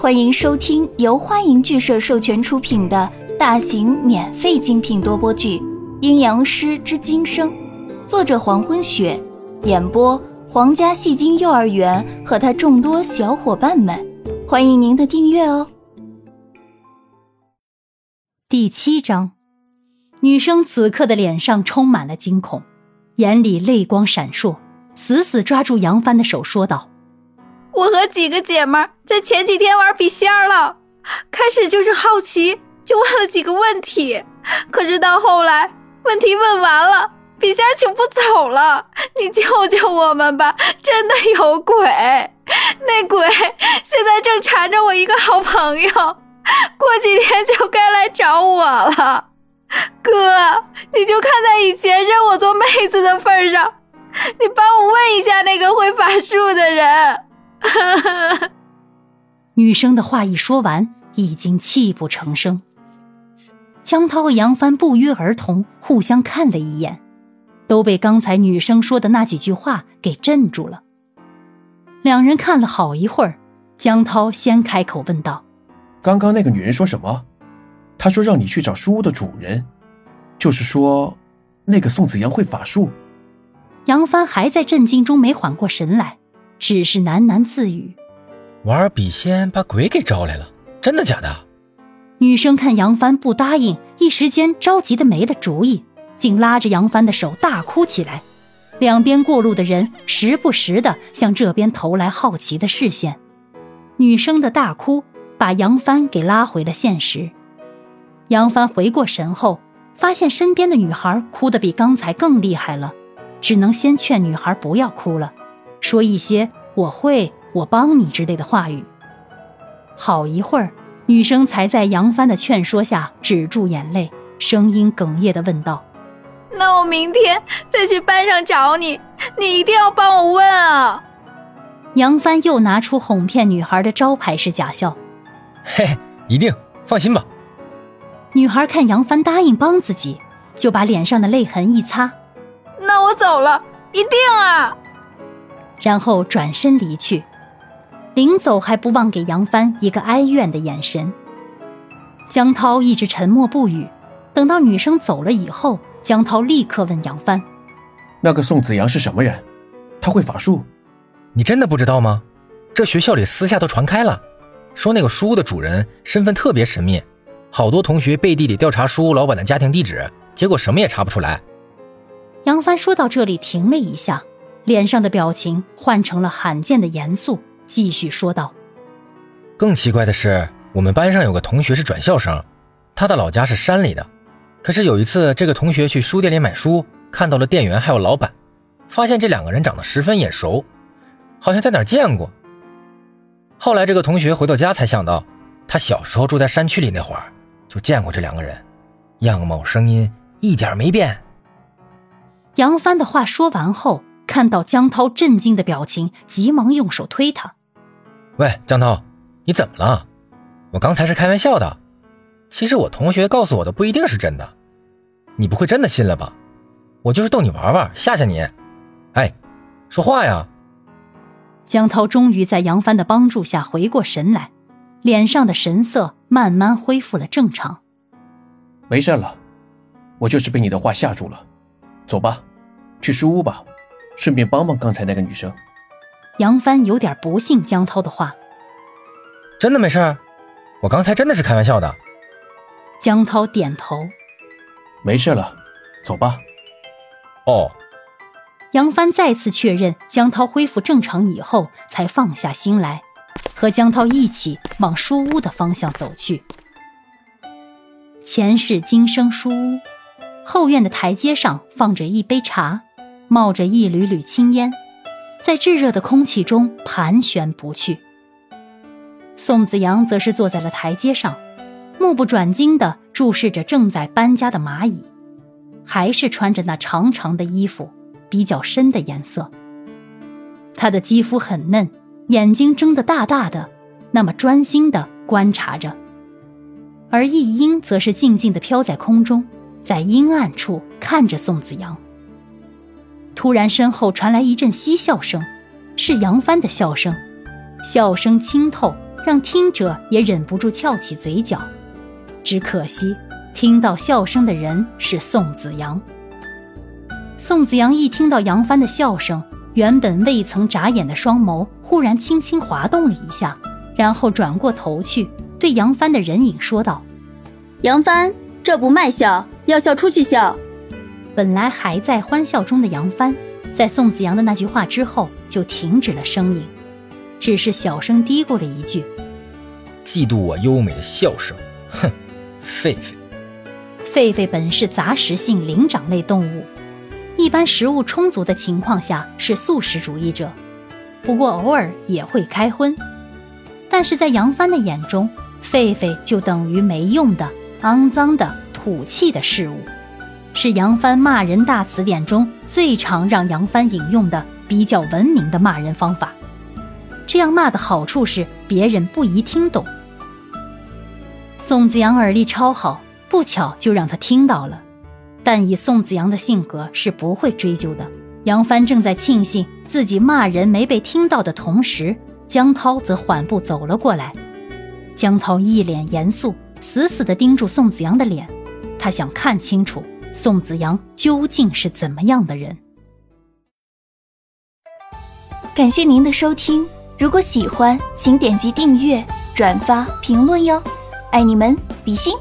欢迎收听由欢迎剧社授权出品的大型免费精品多播剧《阴阳师之今生》，作者黄昏雪，演播皇家戏精幼儿园和他众多小伙伴们。欢迎您的订阅哦。第七章，女生此刻的脸上充满了惊恐，眼里泪光闪烁，死死抓住杨帆的手说道。我和几个姐们在前几天玩笔仙了，开始就是好奇，就问了几个问题。可是到后来，问题问完了，笔仙请不走了。你救救我们吧！真的有鬼，那鬼现在正缠着我一个好朋友，过几天就该来找我了。哥，你就看在以前认我做妹子的份上，你帮我问一下那个会法术的人。女生的话一说完，已经泣不成声。江涛和杨帆不约而同互相看了一眼，都被刚才女生说的那几句话给镇住了。两人看了好一会儿，江涛先开口问道：“刚刚那个女人说什么？她说让你去找书屋的主人，就是说，那个宋子阳会法术。”杨帆还在震惊中没缓过神来。只是喃喃自语：“玩笔仙把鬼给招来了，真的假的？”女生看杨帆不答应，一时间着急的没了主意，竟拉着杨帆的手大哭起来。两边过路的人时不时的向这边投来好奇的视线。女生的大哭把杨帆给拉回了现实。杨帆回过神后，发现身边的女孩哭得比刚才更厉害了，只能先劝女孩不要哭了。说一些“我会，我帮你”之类的话语。好一会儿，女生才在杨帆的劝说下止住眼泪，声音哽咽的问道：“那我明天再去班上找你，你一定要帮我问啊！”杨帆又拿出哄骗女孩的招牌式假笑：“嘿，一定，放心吧。”女孩看杨帆答应帮自己，就把脸上的泪痕一擦：“那我走了，一定啊！”然后转身离去，临走还不忘给杨帆一个哀怨的眼神。江涛一直沉默不语，等到女生走了以后，江涛立刻问杨帆：“那个宋子阳是什么人？他会法术？你真的不知道吗？这学校里私下都传开了，说那个书屋的主人身份特别神秘，好多同学背地里调查书屋老板的家庭地址，结果什么也查不出来。”杨帆说到这里停了一下。脸上的表情换成了罕见的严肃，继续说道：“更奇怪的是，我们班上有个同学是转校生，他的老家是山里的。可是有一次，这个同学去书店里买书，看到了店员还有老板，发现这两个人长得十分眼熟，好像在哪儿见过。后来这个同学回到家才想到，他小时候住在山区里那会儿就见过这两个人，样貌声音一点没变。”杨帆的话说完后。看到江涛震惊的表情，急忙用手推他：“喂，江涛，你怎么了？我刚才是开玩笑的。其实我同学告诉我的不一定是真的，你不会真的信了吧？我就是逗你玩玩，吓吓你。哎，说话呀！”江涛终于在杨帆的帮助下回过神来，脸上的神色慢慢恢复了正常。没事了，我就是被你的话吓住了。走吧，去书屋吧。顺便帮帮刚才那个女生。杨帆有点不信江涛的话。真的没事我刚才真的是开玩笑的。江涛点头。没事了，走吧。哦。杨帆再次确认江涛恢复正常以后，才放下心来，和江涛一起往书屋的方向走去。前世今生书屋后院的台阶上放着一杯茶。冒着一缕缕青烟，在炙热的空气中盘旋不去。宋子阳则是坐在了台阶上，目不转睛地注视着正在搬家的蚂蚁，还是穿着那长长的衣服，比较深的颜色。他的肌肤很嫩，眼睛睁得大大的，那么专心地观察着。而易英则是静静地飘在空中，在阴暗处看着宋子阳。突然，身后传来一阵嬉笑声，是杨帆的笑声，笑声清透，让听者也忍不住翘起嘴角。只可惜，听到笑声的人是宋子阳。宋子阳一听到杨帆的笑声，原本未曾眨眼的双眸忽然轻轻滑动了一下，然后转过头去对杨帆的人影说道：“杨帆，这不卖笑，要笑出去笑。”本来还在欢笑中的杨帆，在宋子阳的那句话之后就停止了声音，只是小声嘀咕了一句：“嫉妒我优美的笑声，哼，狒狒。”狒狒本是杂食性灵长类动物，一般食物充足的情况下是素食主义者，不过偶尔也会开荤。但是在杨帆的眼中，狒狒就等于没用的、肮脏的、土气的事物。是杨帆骂人大词典中最常让杨帆引用的比较文明的骂人方法。这样骂的好处是别人不宜听懂。宋子阳耳力超好，不巧就让他听到了。但以宋子阳的性格是不会追究的。杨帆正在庆幸自己骂人没被听到的同时，江涛则缓步走了过来。江涛一脸严肃，死死地盯住宋子阳的脸，他想看清楚。宋子阳究竟是怎么样的人？感谢您的收听，如果喜欢，请点击订阅、转发、评论哟，爱你们，比心。